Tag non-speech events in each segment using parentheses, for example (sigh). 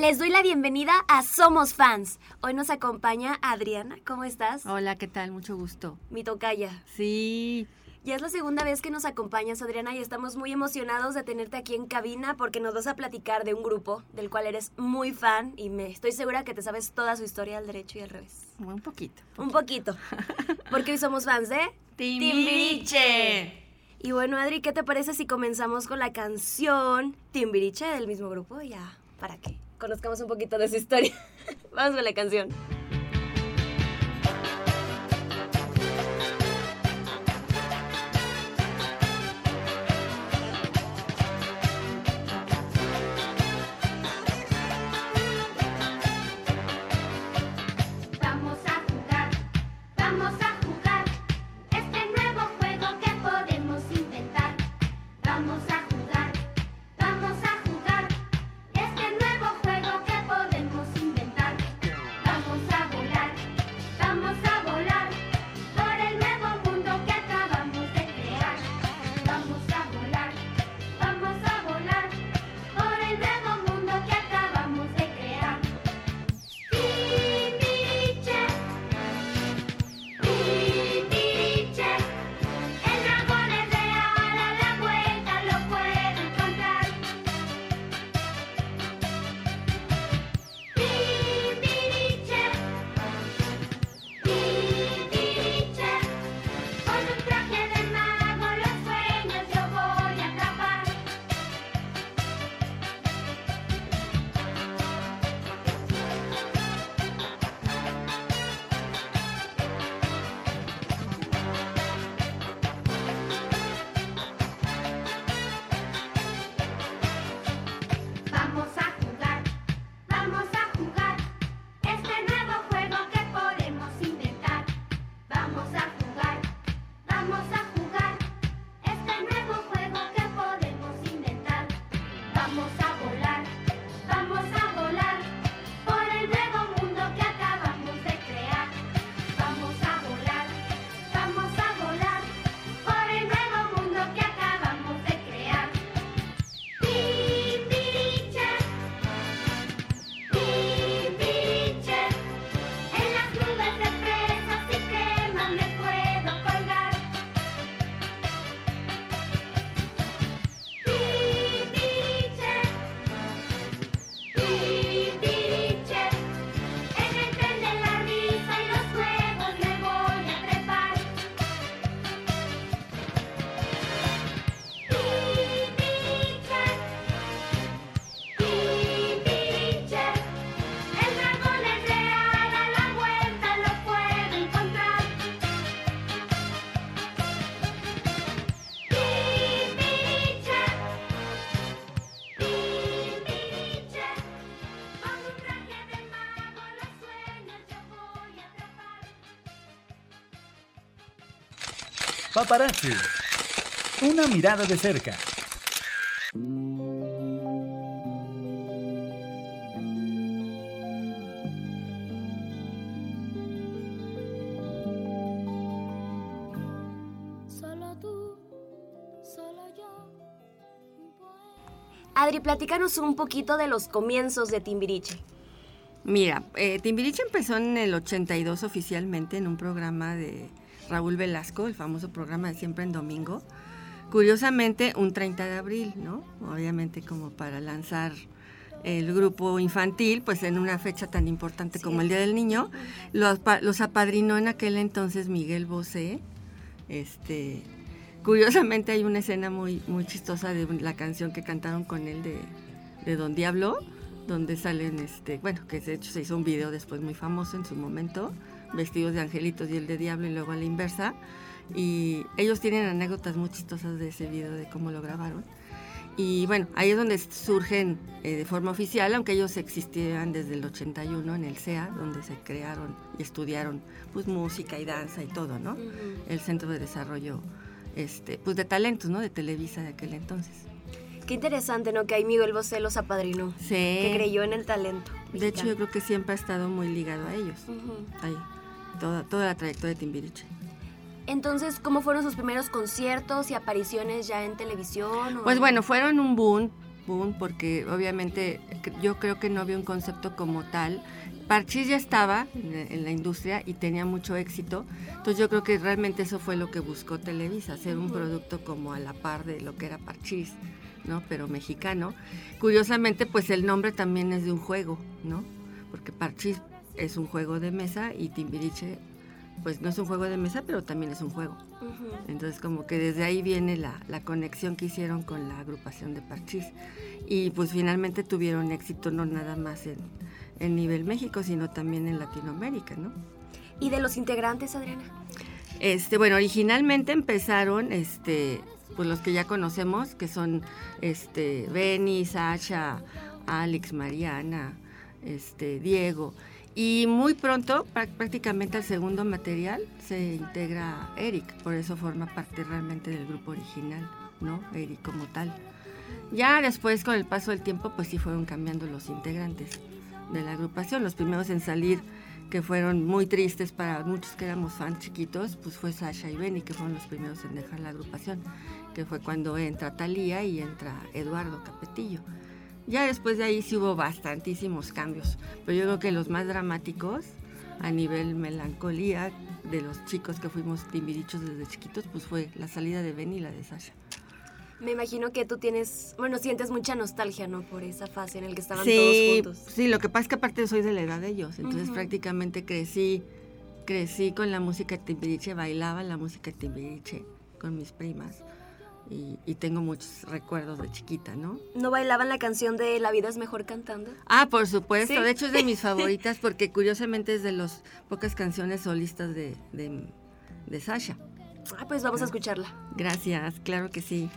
Les doy la bienvenida a Somos Fans. Hoy nos acompaña Adriana. ¿Cómo estás? Hola, ¿qué tal? Mucho gusto. Mi tocaya. Sí. Ya es la segunda vez que nos acompañas, Adriana, y estamos muy emocionados de tenerte aquí en cabina porque nos vas a platicar de un grupo del cual eres muy fan y me estoy segura que te sabes toda su historia al derecho y al revés. Un poquito. Un poquito. Porque hoy somos fans de Timbiriche. Y bueno, Adri, ¿qué te parece si comenzamos con la canción Timbiriche del mismo grupo? Ya, para que conozcamos un poquito de su historia. (laughs) Vamos con la canción. Paparazzi. Una mirada de cerca. Solo tú, solo yo, un poema. Adri, platícanos un poquito de los comienzos de Timbiriche. Mira, eh, Timbiriche empezó en el 82 oficialmente en un programa de Raúl Velasco, el famoso programa de Siempre en Domingo. Curiosamente, un 30 de abril, ¿no? Obviamente como para lanzar el grupo infantil, pues en una fecha tan importante como el Día del Niño. Los, pa- los apadrinó en aquel entonces Miguel Bosé. Este, curiosamente hay una escena muy, muy chistosa de la canción que cantaron con él de, de Don Diablo, donde salen, este, bueno, que de hecho se hizo un video después muy famoso en su momento, vestidos de angelitos y el de diablo y luego a la inversa. Y ellos tienen anécdotas muy chistosas de ese video, de cómo lo grabaron. Y bueno, ahí es donde surgen eh, de forma oficial, aunque ellos existían desde el 81 en el CEA, donde se crearon y estudiaron pues música y danza y todo, ¿no? El Centro de Desarrollo este, pues de talentos, ¿no? De Televisa de aquel entonces. Qué interesante, ¿no? Que ahí Miguel Bosé los apadrinó. Sí. Que creyó en el talento. De hecho, yo creo que siempre ha estado muy ligado a ellos. Ahí, toda, toda la trayectoria de Timbiriche. Entonces, ¿cómo fueron sus primeros conciertos y apariciones ya en televisión? o- Pues bueno, fueron un boom, boom, porque obviamente yo creo que no había un concepto como tal. Parchís ya estaba en la- en la industria y tenía mucho éxito, entonces yo creo que realmente eso fue lo que buscó Televisa, hacer un producto como a la par de lo que era Parchís, ¿no? Pero mexicano. Curiosamente, pues el nombre también es de un juego, ¿no? Porque Parchís es un juego de mesa y Timbiriche, pues no es un juego de mesa, pero también es un juego. Entonces como que desde ahí viene la, la conexión que hicieron con la agrupación de Parchís. Y pues finalmente tuvieron éxito no nada más en, en nivel México, sino también en Latinoamérica, ¿no? ¿Y de los integrantes, Adriana? Este, bueno, originalmente empezaron este, pues los que ya conocemos, que son este, Benny, Sasha, Alex, Mariana, este, Diego. Y muy pronto, prá- prácticamente al segundo material, se integra Eric, por eso forma parte realmente del grupo original, ¿no? Eric como tal. Ya después, con el paso del tiempo, pues sí fueron cambiando los integrantes de la agrupación. Los primeros en salir, que fueron muy tristes para muchos que éramos fans chiquitos, pues fue Sasha y Benny, que fueron los primeros en dejar la agrupación, que fue cuando entra Talía y entra Eduardo Capetillo. Ya después de ahí sí hubo bastantísimos cambios, pero yo creo que los más dramáticos a nivel melancolía de los chicos que fuimos timbirichos desde chiquitos, pues fue la salida de Benny y la de Sasha. Me imagino que tú tienes, bueno, sientes mucha nostalgia, ¿no? Por esa fase en la que estaban sí, todos juntos. Sí, lo que pasa es que aparte soy de la edad de ellos, entonces Ujú. prácticamente crecí, crecí con la música Timbiriche, bailaba la música Timbiriche con mis primas y, y tengo muchos recuerdos de chiquita, ¿no? ¿No bailaban la canción de La vida es mejor cantando? Ah, por supuesto, Sí. de hecho es de mis (laughs) favoritas porque curiosamente es de las pocas canciones solistas de, de, de Sasha. Ah, pues vamos a escucharla. Gracias, claro que sí.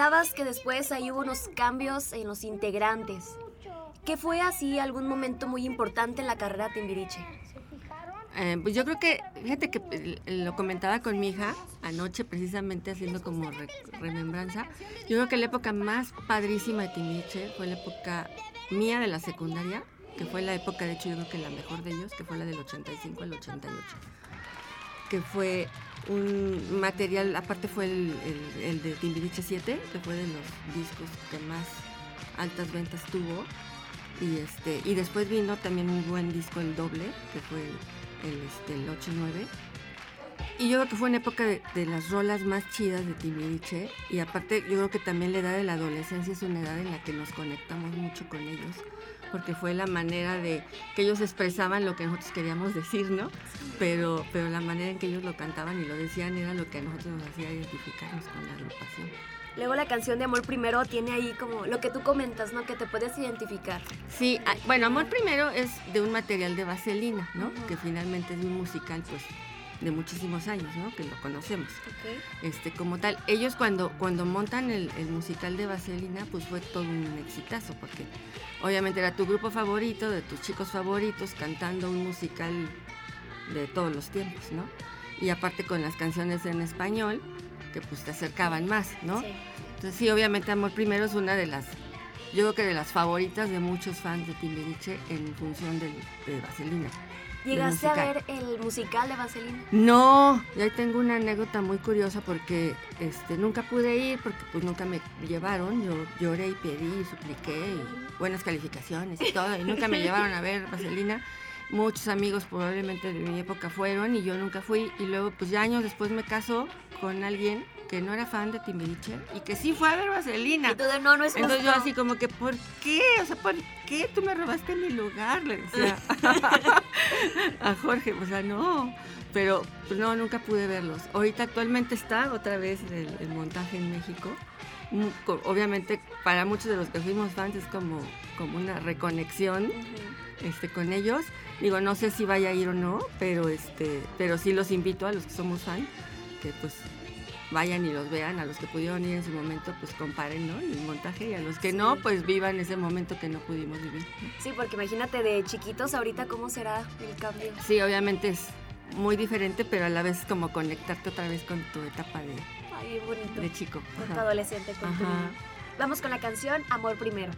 Platicabas que después ahí hubo unos cambios en los integrantes. ¿Qué fue así algún momento muy importante en la carrera Timbiriche? Eh, pues yo creo que, fíjate que eh, lo comentaba con mi hija anoche, precisamente haciendo como re- remembranza. Yo creo que la época más padrísima de Timbiriche fue la época mía de la secundaria, que fue la época, de hecho, yo creo que la mejor de ellos, que fue la del 85 al 88. Que fue un material, aparte fue el, el- el de Timbiriche 7, que fue de los discos que más altas ventas tuvo. Y, este, y después vino también un buen disco, el doble, que fue el, este, el 8-9. Y yo creo que fue una época de, de las rolas más chidas de Timbiriche. Y aparte, yo creo que también la edad de la adolescencia es una edad en la que nos conectamos mucho con ellos. Porque fue la manera de que ellos expresaban lo que nosotros queríamos decir, ¿no? Pero, pero la manera en que ellos lo cantaban y lo decían era lo que a nosotros nos hacía identificarnos con la agrupación. Luego la canción de Amor Primero tiene ahí como lo que tú comentas, ¿no? Que te puedes identificar. Sí, ah, bueno, Amor Primero es de un material de Vaselina, ¿no? Que finalmente es un musical, pues, de muchísimos años, ¿no? Que lo conocemos. Este, como tal, ellos cuando, cuando montan el, el musical de Vaselina, pues fue todo un exitazo, porque obviamente era tu grupo favorito, de tus chicos favoritos, cantando un musical de todos los tiempos, ¿no? Y aparte con las canciones en español, que pues te acercaban más, ¿no? Sí. Entonces sí, obviamente Amor Primero es una de las, yo creo que de las favoritas de muchos fans de Timbiriche en función del- de Vaselina. ¿Llegaste a ver el musical de Vaselina? No, y ahí tengo una anécdota muy curiosa porque este, nunca pude ir porque pues nunca me llevaron. Yo lloré y pedí y supliqué y buenas calificaciones y todo y nunca me (laughs) llevaron a ver Vaselina. Muchos amigos probablemente de mi época fueron y yo nunca fui y luego pues ya años después me casó con alguien que no era fan de Timbiriche y que sí fue a ver Vaselina. Y tú de no, no es Entonces yo justo". así como que, ¿por qué? O sea, ¿por qué tú me robaste mi lugar? Le decía (laughs) a Jorge, o sea, no. Pero pues, no, nunca pude verlos. Ahorita actualmente está otra vez el, el montaje en México. Mm, Obviamente para muchos de los que fuimos fans es como, como una reconexión este, con ellos. Digo, no sé si vaya a ir o no, pero, este, pero sí los invito a los que somos fans que pues vayan y los vean, a los que pudieron ir en su momento, pues comparen, ¿no? El montaje y a los que no, pues vivan ese momento que no pudimos vivir. ¿no? Sí, porque imagínate de chiquitos ahorita cómo será el cambio. Sí, obviamente es muy diferente, pero a la vez como conectarte otra vez con tu etapa de, Ay, bonito. de chico. Con tu adolescente, con tu niño. Vamos con la canción Amor Primero.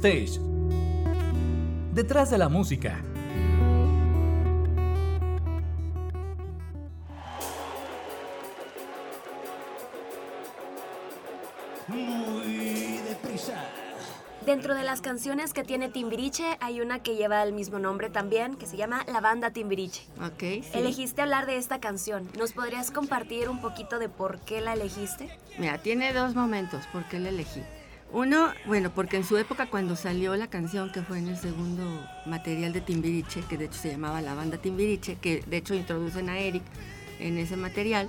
Backstage. Detrás de la música. Muy deprisa. Dentro de las canciones que tiene Timbiriche hay una que lleva el mismo nombre también, que se llama La Banda Timbiriche. Ok, sí. Elegiste hablar de esta canción. ¿Nos podrías compartir un poquito de por qué la elegiste? Mira, tiene dos momentos por qué la elegí. Uno, bueno, porque en su época cuando salió la canción que fue en el segundo material de Timbiriche, que de hecho se llamaba La Banda Timbiriche, que de hecho introducen a Eric en ese material,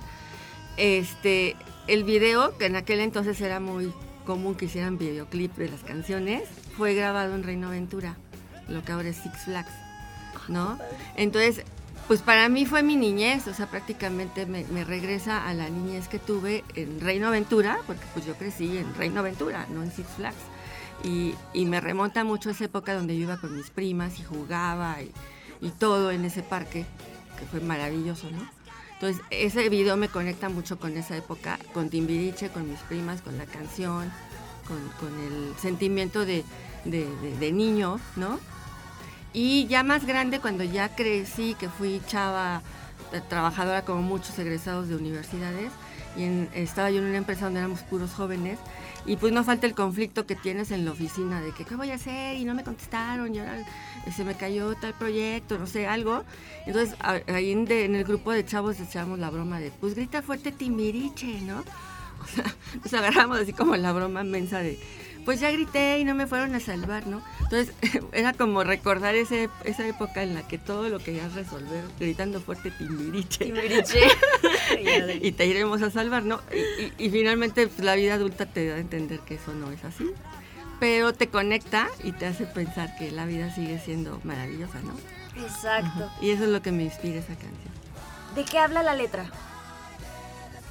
este, el video, que en aquel entonces era muy común que hicieran videoclip de las canciones, fue grabado en Reino Aventura, lo que ahora es Six Flags, ¿no? Entonces, pues para mí fue mi niñez, o sea, prácticamente me, regresa a la niñez que tuve en Reino Aventura, porque pues yo crecí en Reino Aventura, no en Six Flags. Y, y me remonta mucho a esa época donde yo iba con mis primas y jugaba y, y todo en ese parque, que fue maravilloso, ¿no? Entonces, ese video me conecta mucho con esa época, con Timbiriche, con mis primas, con la canción, con, con el sentimiento de- de niño, ¿no? Y ya más grande, cuando ya crecí, que fui chava, eh, trabajadora como muchos egresados de universidades, y estaba yo en una empresa donde éramos puros jóvenes, y pues no falta el conflicto que tienes en la oficina de que qué voy a hacer y no me contestaron y ahora se me cayó tal proyecto, no sé, algo. Entonces ahí en, el grupo de chavos echábamos la broma de, pues grita fuerte Timbiriche, ¿no? (laughs) O sea, nos agarramos así como la broma mensa de, pues ya grité y no me fueron a salvar, ¿no? Entonces (laughs) era como recordar ese, esa época en la que todo lo querías resolver gritando fuerte Timbiriche. Timbiriche. (laughs) y te iremos a salvar, ¿no? Y, y- y finalmente pues, la vida adulta te da a entender que eso no es así. Pero te conecta y te hace pensar que la vida sigue siendo maravillosa, ¿no? Exacto. Y eso es lo que me inspira esa canción. ¿De qué habla la letra?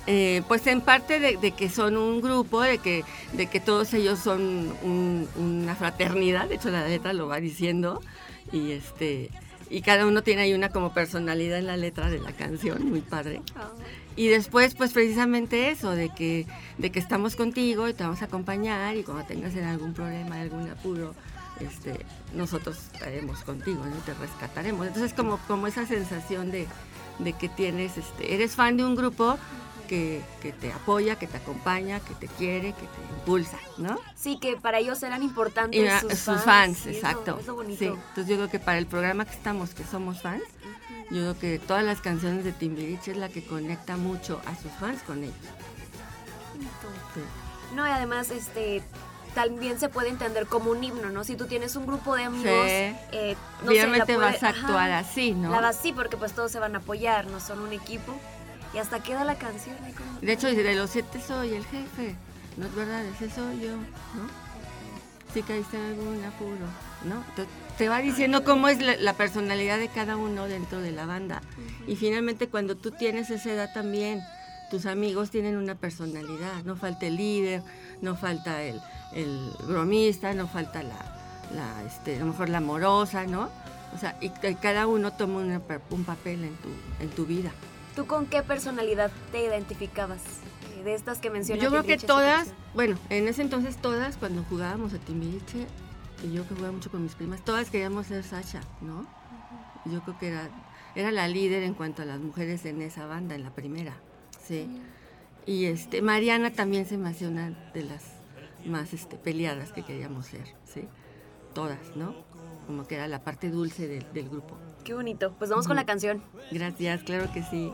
Eh, pues en parte de, de que son un grupo, de que, de que todos ellos son un- una fraternidad, de hecho la letra lo va diciendo, y este y cada uno tiene ahí una como personalidad en la letra de la canción, muy padre. Y después, pues precisamente eso, de que, de que estamos contigo y te vamos a acompañar y cuando tengas en algún problema, algún apuro, este, nosotros estaremos contigo, ¿no? te rescataremos. Entonces como, como esa sensación de, de que tienes, este, eres fan de un grupo que, que te apoya, que te acompaña, que te quiere, que te impulsa, ¿no? Sí, que para ellos eran importantes Y a- sus, sus fans, eso- exacto. eso bonito. Sí, entonces yo creo que para el programa que estamos, que somos fans, yo creo que todas las canciones de Timbiriche es la que conecta mucho a sus fans con ellos. Sí. No, y además, este, también se puede entender como un himno, ¿no? Si tú tienes un grupo de amigos, Sí. eh, no sé, la puede- vas a actuar ajá, así, ¿no? La vas así porque pues todos se van a apoyar, no son un equipo. Y hasta queda la canción. ahí como- De hecho, dice, de los siete soy el jefe. No es verdad, ese soy yo, ¿no? Si caíste en algún apuro, ¿no? Te va diciendo cómo es la, la personalidad de cada uno dentro de la banda. Y finalmente, cuando tú tienes esa edad también, tus amigos tienen una personalidad. No falta el líder, no falta el, el bromista, no falta la, la, este, a lo mejor la amorosa, ¿no? O sea, y cada uno toma una un papel en tu, en tu vida. ¿Tú con qué personalidad te identificabas? Eh, De estas que mencionas. Yo creo que todas, bueno, en ese entonces todas, cuando jugábamos a Timbiriche, y yo que jugaba mucho con mis primas, todas queríamos ser Sasha, ¿no? Yo creo que era, era la líder en cuanto a las mujeres en esa banda, en la primera, sí. Y este, Mariana también se me hacía una de las más este, peleadas que queríamos ser, ¿sí? Todas, ¿no? Como que era la parte dulce del grupo. Qué bonito. Pues vamos con la canción. Gracias, claro que sí.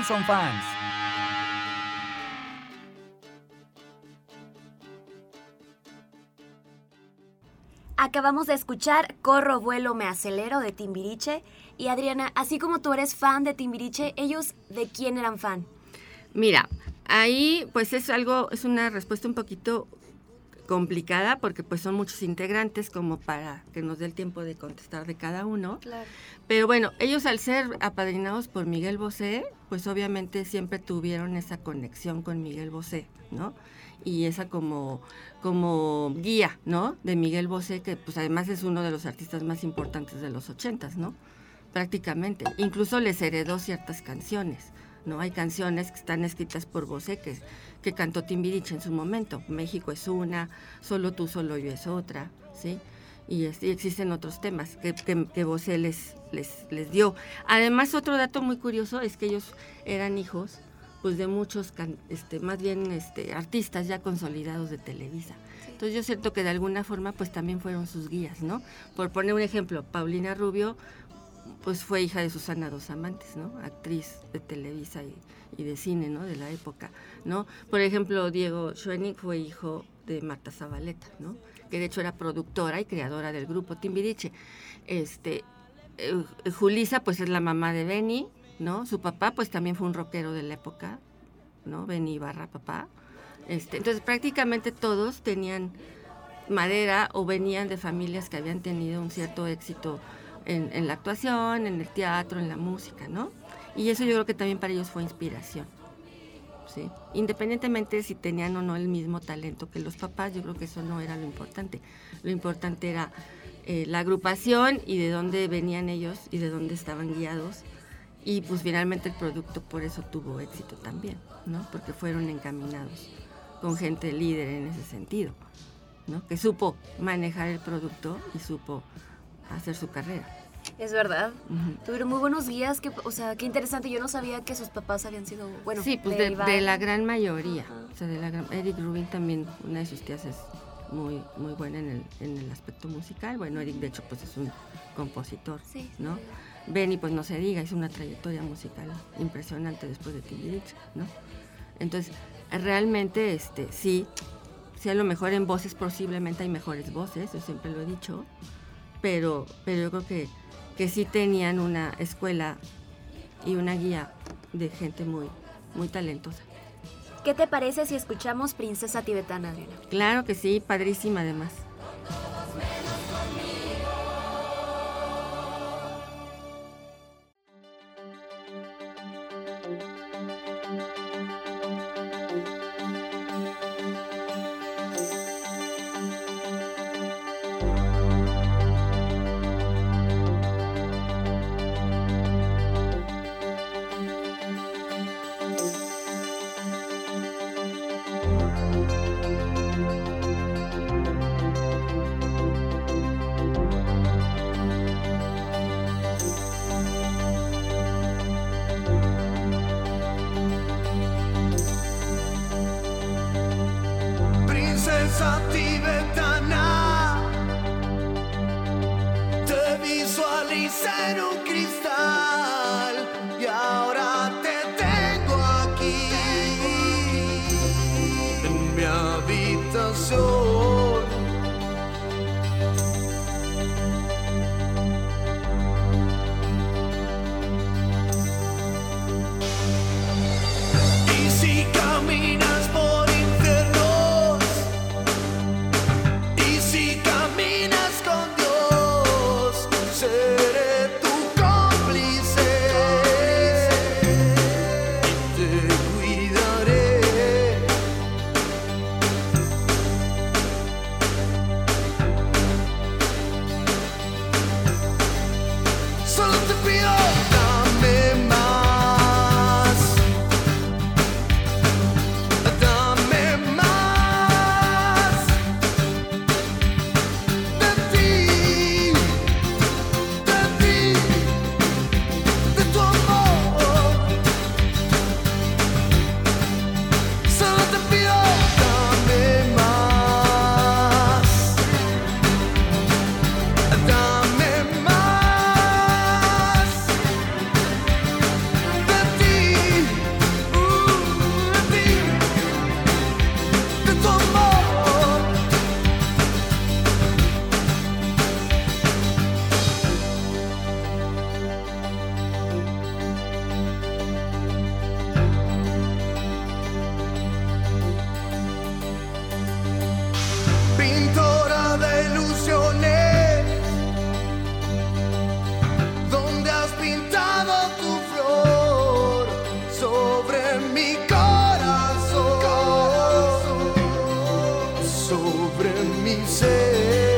También son fans. Acabamos de escuchar Corro, vuelo, me acelero de Timbiriche. Y Adriana, así como tú eres fan de Timbiriche, ellos de quién eran fan? Mira, ahí pues es algo, es una respuesta un poquito complicada porque pues son muchos integrantes como para que nos dé el tiempo de contestar de cada uno. Claro. Pero bueno, ellos al ser apadrinados por Miguel Bosé, pues obviamente siempre tuvieron esa conexión con Miguel Bosé, ¿no? Y esa como, como guía, ¿no? De Miguel Bosé, que pues además es uno de los artistas más importantes de los ochentas, ¿no? Prácticamente. Incluso les heredó ciertas canciones, ¿no? Hay canciones que están escritas por Bosé que, que cantó Timbiriche en su momento. México es una, solo tú, solo yo es otra, ¿sí? Y, este, y existen otros temas que, que, que Bosé les, les, les dio. Además, otro dato muy curioso es que ellos eran hijos pues de muchos, can- este, más bien este, artistas ya consolidados de Televisa. Entonces yo siento que de alguna forma pues también fueron sus guías, ¿no? Por poner un ejemplo, Paulina Rubio pues fue hija de Susana Dos Amantes, ¿no? Actriz de Televisa y, y de cine, ¿no? De la época, ¿no? Por ejemplo, Diego Schoening fue hijo de Marta Zabaleta, ¿no? Que de hecho era productora y creadora del grupo Timbiriche. Este, eh, Julisa pues es la mamá de Benny, ¿no? Su papá pues también fue un rockero de la época, ¿no? Benny Ibarra, papá. Este, entonces prácticamente todos tenían madera o venían de familias que habían tenido un cierto éxito en, en la actuación, en el teatro, en la música, ¿no? Y eso yo creo que también para ellos fue inspiración. Independientemente si tenían o no el mismo talento que los papás, yo creo que eso no era lo importante. Lo importante era eh, la agrupación y de dónde venían ellos y de dónde estaban guiados. Y pues finalmente el producto por eso tuvo éxito también, ¿no? Porque fueron encaminados con gente líder en ese sentido, ¿no? Que supo manejar el producto y supo hacer su carrera. Es verdad. Ujú. Tuvieron muy buenos guías, que, o sea, qué interesante. Yo no sabía que sus papás habían sido, bueno, sí, pues de, de la gran mayoría. Ajá. O sea, de la gran, Eric Rubin también, una de sus tías es muy, muy buena en el, en el aspecto musical. Bueno, Eric de hecho pues es un compositor, Sí, ¿no? Benny pues no se diga, hizo una trayectoria musical impresionante después de Timbiriche, ¿no? Entonces, realmente, este, sí, sí a lo mejor en voces posiblemente hay mejores voces, yo siempre lo he dicho, pero, pero yo creo que, que sí tenían una escuela y una guía de gente muy, muy talentosa. ¿Qué te parece si escuchamos Princesa Tibetana, Adriana? Claro que sí, padrísima además. sobre mim.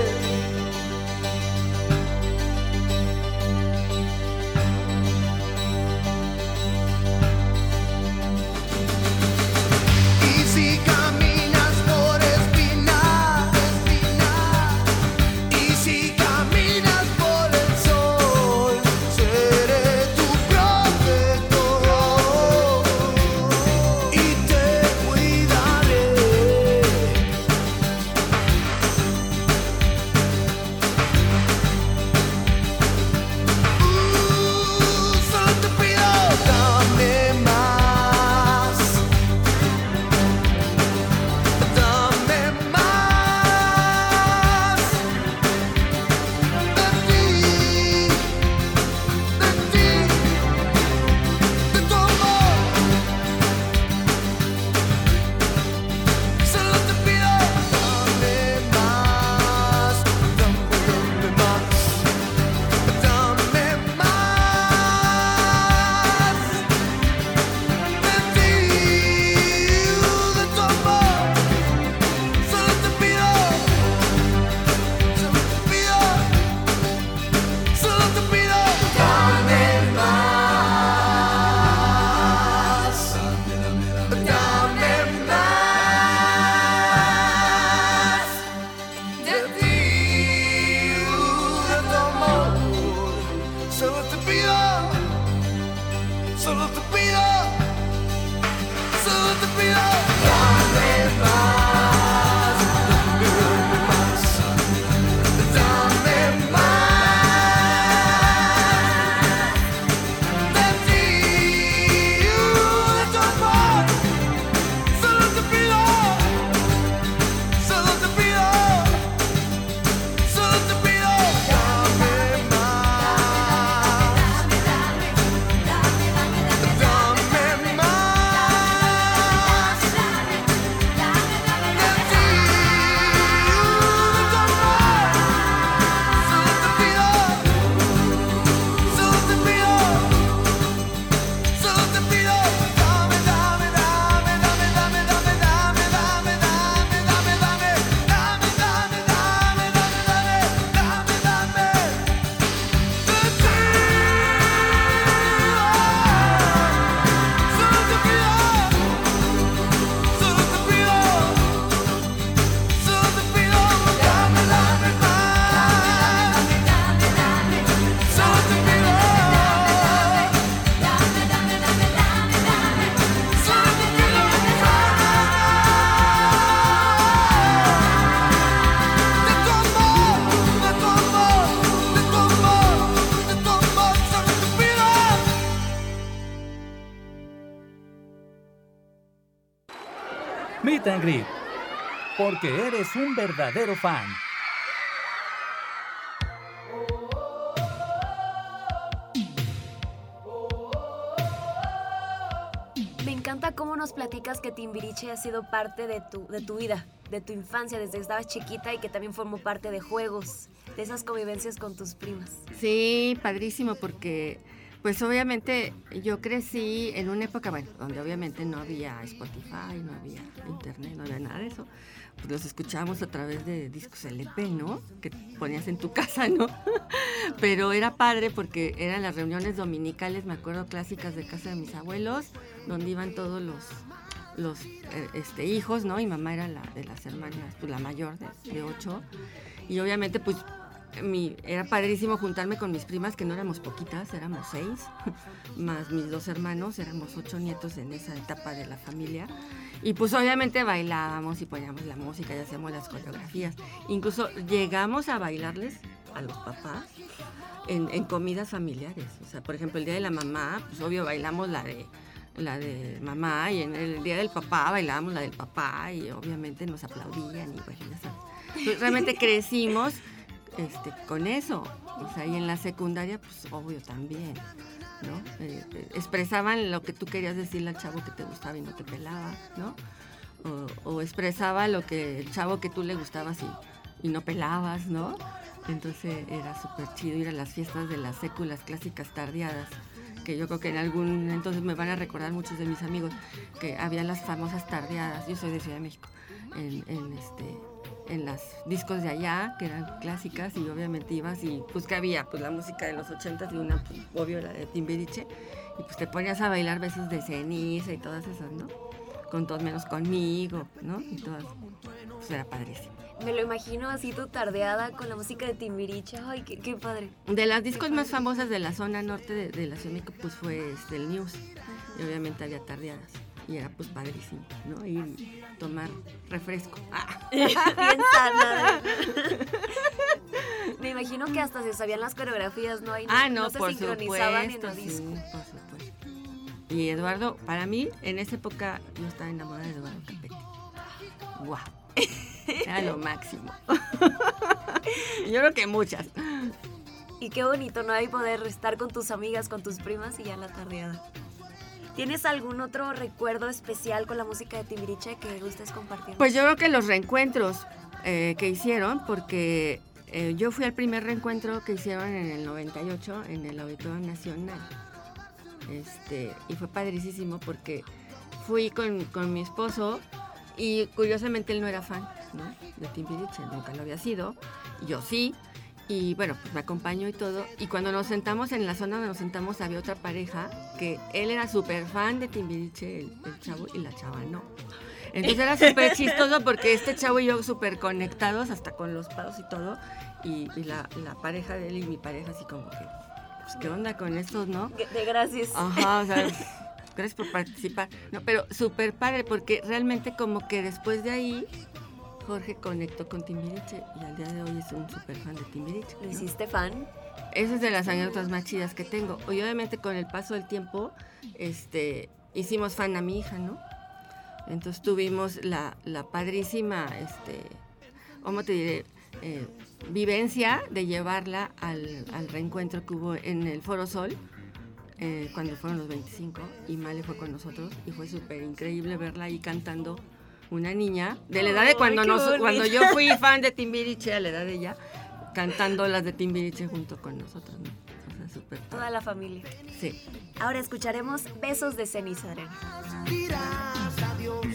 Sarıldım Porque eres un verdadero fan. Me encanta cómo nos platicas que Timbiriche ha sido parte de tu, de tu vida, de tu infancia, desde que estabas chiquita y que también formó parte de juegos, de esas convivencias con tus primas. Sí, padrísimo porque pues obviamente yo crecí en una época, bueno, donde obviamente no había Spotify, no había internet, no había nada de eso. Pues los escuchábamos a través de discos LP, ¿no? Que ponías en tu (laughs) casa, ¿no? (laughs) Pero era padre porque eran las reuniones dominicales, me acuerdo, clásicas de casa de mis abuelos, donde iban todos los los eh, este, hijos, ¿no? Y mamá era la de las hermanas, pues la mayor de, de ocho. Y obviamente, pues mi, era padrísimo juntarme con mis primas, que no éramos poquitas, éramos seis, (laughs) más mis dos hermanos, éramos ocho nietos en esa etapa de la familia. Y pues obviamente bailábamos y poníamos la música y hacíamos las coreografías. Incluso llegamos a bailarles a los papás en, en comidas familiares. O sea, por ejemplo, el día de la mamá, pues obvio bailamos la de la de mamá y en el día del papá bailábamos la del papá y obviamente nos aplaudían y bueno, ya sabes. Pues, realmente (laughs) crecimos este, con eso. O y en la secundaria, pues obvio también, ¿no? Eh, eh, expresaban lo que tú querías decirle al chavo que te gustaba y no te pelaba, ¿no? O, o expresaba lo que el chavo que tú le gustabas y, y no pelabas, ¿no? Entonces era súper chido ir a las fiestas de las séculas clásicas tardeadas, que yo creo que en algún entonces me van a recordar muchos de mis amigos, que había las famosas tardeadas, yo soy de Ciudad de México, en, en este en las discos de allá, que eran clásicas, y obviamente ibas y pues que había, pues la música de los ochentas y una, pues, obvio, la de Timbiriche, y pues te ponías a bailar besos de ceniza y todas esas, ¿no? Con todos menos conmigo, ¿no? Y todas, pues era padrísimo. Me lo imagino así tu tardeada con la música de Timbiriche. Ay, qué, qué padre. De las discos más famosas de la zona norte de, de la Ciudad de México, pues fue este, el News, y obviamente había tardeadas. Y era pues padrísimo, ¿no? Y tomar refresco. (laughs) (laughs) Ah. Sana. Me imagino que hasta se sabían las coreografías, ¿no? Y Ah, no, se por sincronizaban supuesto, en el sí, disco. por supuesto. Y Eduardo, para mí, en esa época yo estaba enamorada de Eduardo Capete. ¡Guau! (laughs) Era lo máximo. yo creo que muchas. Y qué bonito, ¿no? Ahí poder estar con tus amigas, con tus primas y ya la tardeada. ¿Tienes algún otro recuerdo especial con la música de Timbiriche que gustes compartir? Pues yo creo que los reencuentros eh, que hicieron, porque eh, yo fui al primer reencuentro que hicieron en el 98 en el Auditorio Nacional. Este, y fue padricísimo porque fui con, con mi esposo y curiosamente él no era fan ¿no? de Timbiriche, nunca lo había sido, yo sí. Y bueno, pues me acompañó y todo. Y cuando nos sentamos en la zona donde nos sentamos había otra pareja que él era súper fan de Timbiriche, el, el chavo, y la chava no. Entonces era súper (laughs) chistoso porque este chavo y yo súper conectados hasta con los pados y todo. Y, y la, la pareja de él y mi pareja así como que pues, ¿qué onda con estos, no? De gracias. Ajá, o sea, (laughs) gracias por participar. No, pero súper padre, porque realmente como que después de ahí, Jorge conectó con Timbiriche y al día de hoy es un súper fan de Timbiriche. ¿Lo ¿no? hiciste fan? Esa es de las anécdotas más chidas que tengo. Y obviamente con el paso del tiempo, este, hicimos fan a mi hija, ¿no? Entonces tuvimos la, la padrísima, este, ¿cómo te diré? Eh, vivencia de llevarla al, al reencuentro que hubo en el Foro Sol, eh, cuando fueron los 25, y Male fue con nosotros, y fue súper increíble verla ahí cantando una niña, de la edad de cuando, nos, cuando yo fui (laughs) fan de Timbiriche, a la edad de ella, cantando las de Timbiriche junto con nosotros, ¿no? O sea. Toda la familia. Sí. Ahora escucharemos Besos de ceniza, Adriana. dirás adiós.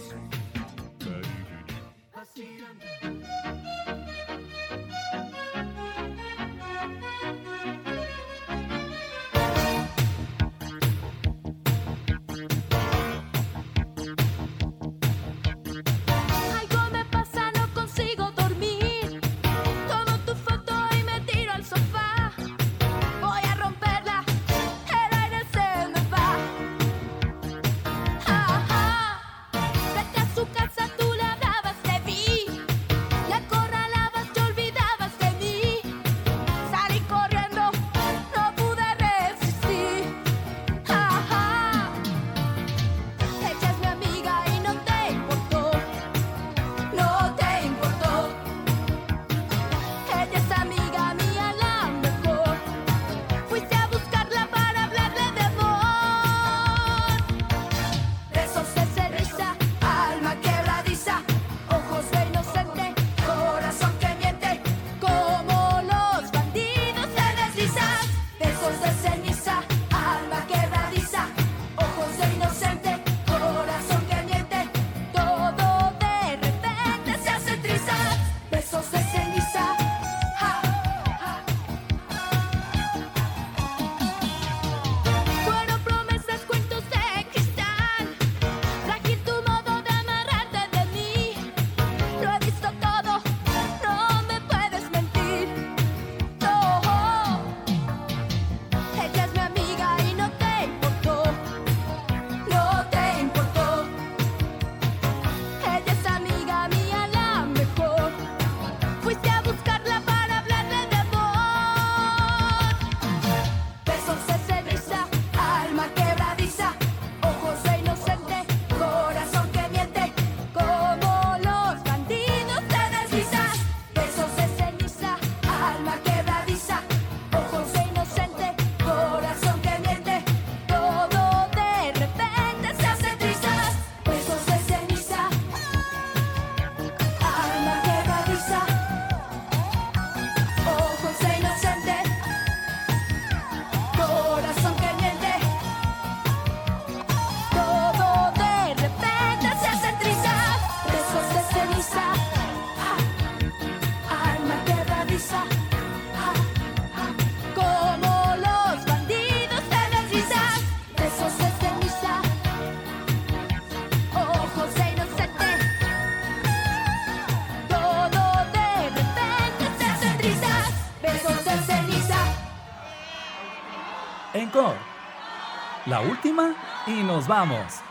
La última y nos vamos.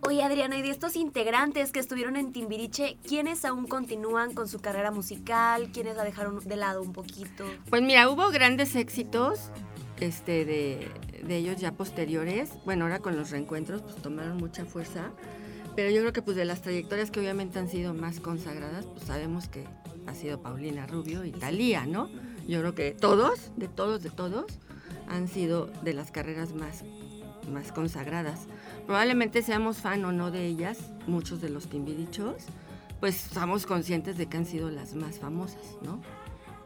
Oye, Adriana, y de estos integrantes que estuvieron en Timbiriche, ¿quiénes aún continúan con su carrera musical? ¿Quiénes la dejaron de lado un poquito? Pues mira, hubo grandes éxitos este, de, de ellos ya posteriores. Bueno, ahora con los reencuentros pues tomaron mucha fuerza. Pero yo creo que pues de las trayectorias que obviamente han sido más consagradas, pues sabemos que ha sido Paulina Rubio y Talía, ¿no? Yo creo que todos, de todos, de todos, han sido de las carreras más, más consagradas. Probablemente seamos fan o no de ellas, muchos de los timbirichos, pues somos conscientes de que han sido las más famosas, ¿no?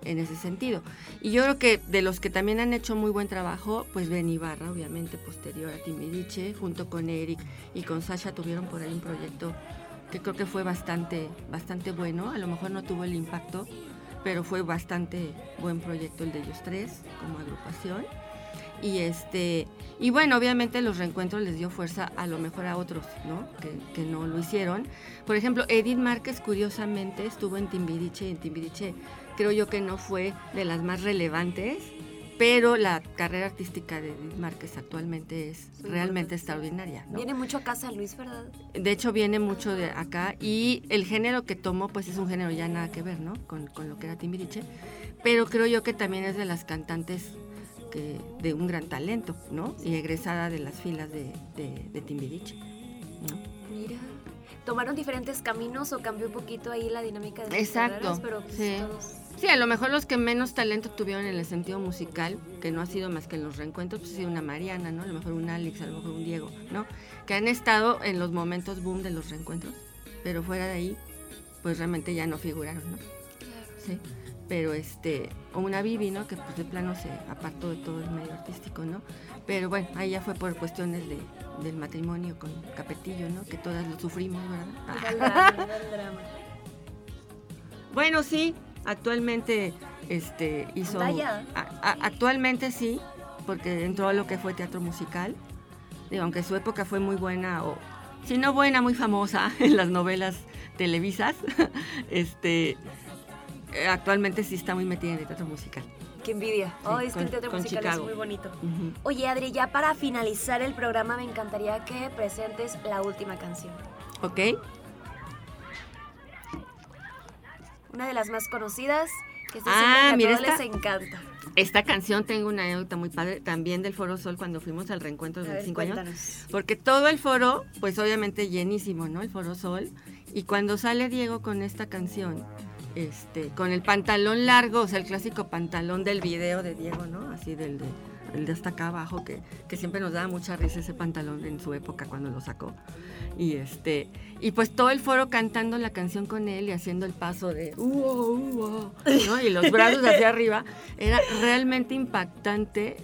En ese sentido. Y yo creo que de los que también han hecho muy buen trabajo, pues Ben Ibarra, obviamente posterior a Timbiriche, junto con Eric y con Sasha tuvieron por ahí un proyecto que creo que fue bastante, bastante bueno. A lo mejor no tuvo el impacto, pero fue bastante buen proyecto el de ellos tres como agrupación. Y este y bueno, obviamente los reencuentros les dio fuerza a lo mejor a otros, ¿no? Que, que no lo hicieron. Por ejemplo, Edith Márquez curiosamente estuvo en Timbiriche en Timbiriche creo yo que no fue de las más relevantes, pero la carrera artística de Edith Márquez actualmente es Muy realmente importante. extraordinaria, ¿no? Viene mucho acá San Luis, ¿verdad? De hecho, viene mucho de acá y el género que tomó, pues es un género ya nada que ver, ¿no? Con, con lo que era Timbiriche. Pero creo yo que también es de las cantantes que, de un gran talento, ¿no? Y egresada de las filas de, de, de Timbiriche. ¿no? Mira. ¿Tomaron diferentes caminos o cambió un poquito ahí la dinámica de sus Exacto, carreras? Pero pues, sí. todos... Sí, a lo mejor los que menos talento tuvieron en el sentido musical, que no ha sido más que en los reencuentros, pues ha sido una Mariana, ¿no? A lo mejor un Alex, a lo mejor un Diego, ¿no? Que han estado en los momentos boom de los reencuentros, pero fuera de ahí, pues realmente ya no figuraron, ¿no? Sí. Pero este, o una Vivi, ¿no? Que pues de plano se apartó de todo el medio artístico, ¿no? Pero bueno, ahí ya fue por cuestiones de, del matrimonio con Capetillo, ¿no? Que todas lo sufrimos, ¿verdad? Era el drama, era el drama. (laughs) Bueno, sí, actualmente este, hizo... Vaya. a- a- actualmente sí, porque entró a lo que fue teatro musical. Digo, aunque su época fue muy buena, o si no buena, muy famosa (laughs) en las novelas televisas, (laughs) este, eh, actualmente sí está muy metida en el teatro musical. Qué envidia. Sí, Oh, es que el teatro musical Chicago. es muy bonito. Oye, Adri, ya para finalizar el programa me encantaría que presentes la última canción. ¿Ok? Una de las más conocidas, que estoy Ah, a mira, todos esta- les encanta. Esta canción tengo una anécdota muy padre también del Foro Sol cuando fuimos al reencuentro de A ver, 25 años. Porque todo el foro, pues obviamente llenísimo, ¿no? El Foro Sol. Y cuando sale Diego con esta canción, este, con el pantalón largo, o sea, el clásico pantalón del video de Diego, ¿no? Así del de, el de hasta acá abajo, que, que siempre nos daba mucha risa ese pantalón en su época cuando lo sacó. Y este, y pues todo el foro cantando la canción con él y haciendo el paso de "Uo, uo", ¿no? Y los brazos hacia arriba. Era realmente impactante.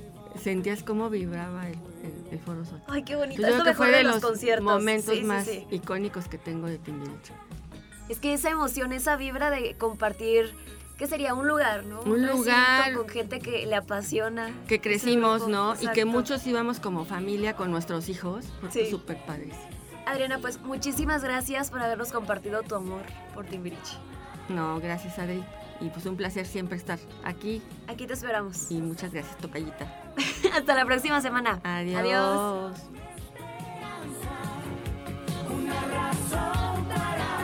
Sentías cómo vibraba el, el- el Foro Sol. Ay, qué bonito. Yo Es creo que fue de de los los conciertos. momentos Sí, sí, más sí. icónicos que tengo de Timbiriche. Es que esa emoción, esa vibra de compartir, ¿qué sería? Un lugar, ¿no? Un lugar. Con gente que le apasiona. Que crecimos, grupo. ¿no? Y que muchos íbamos como familia con nuestros hijos. Fue Sí. súper padrísimo. Adriana, pues muchísimas gracias por habernos compartido tu amor por Timbiriche. No, gracias, Adri. Y pues un placer siempre estar aquí. Aquí te esperamos. Y muchas gracias, Tocayita. (laughs) Hasta la próxima semana. Adiós. Adiós. El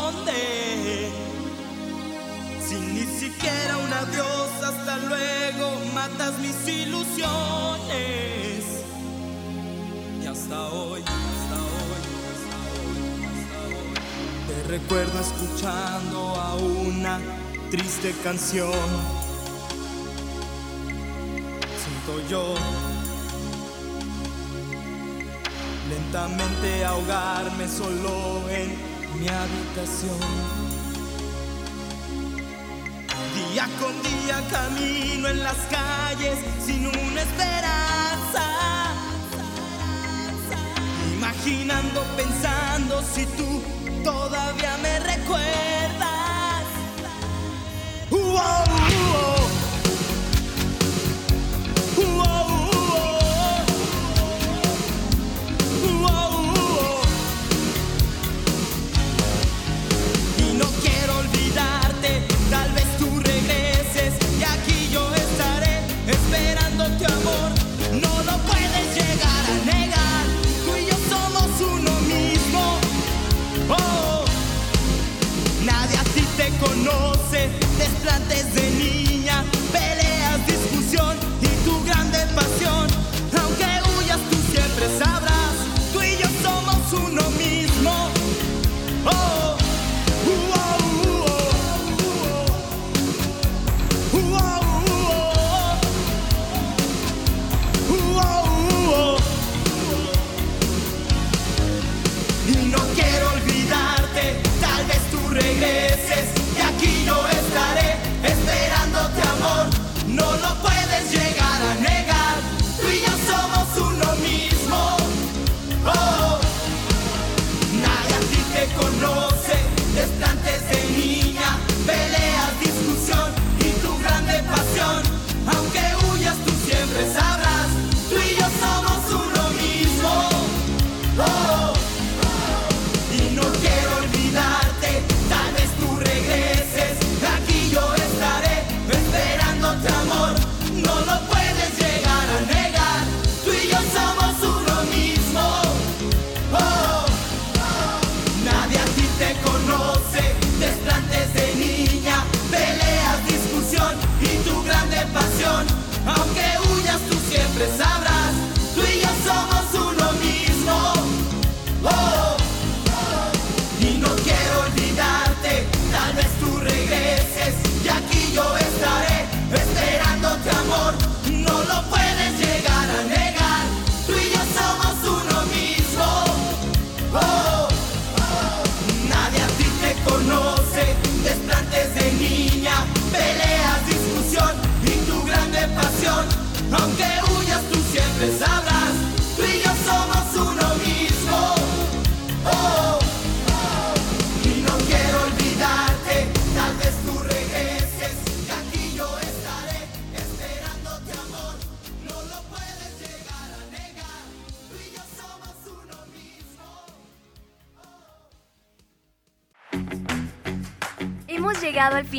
Siquiera un adiós, hasta luego, matas mis ilusiones. Y hasta hoy, hasta hoy, hasta hoy, hasta hoy, te recuerdo escuchando a una triste canción. Siento yo lentamente ahogarme solo en mi habitación. Día con día camino en las calles sin una esperanza. Imaginando, pensando si tú todavía me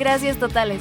Gracias totales.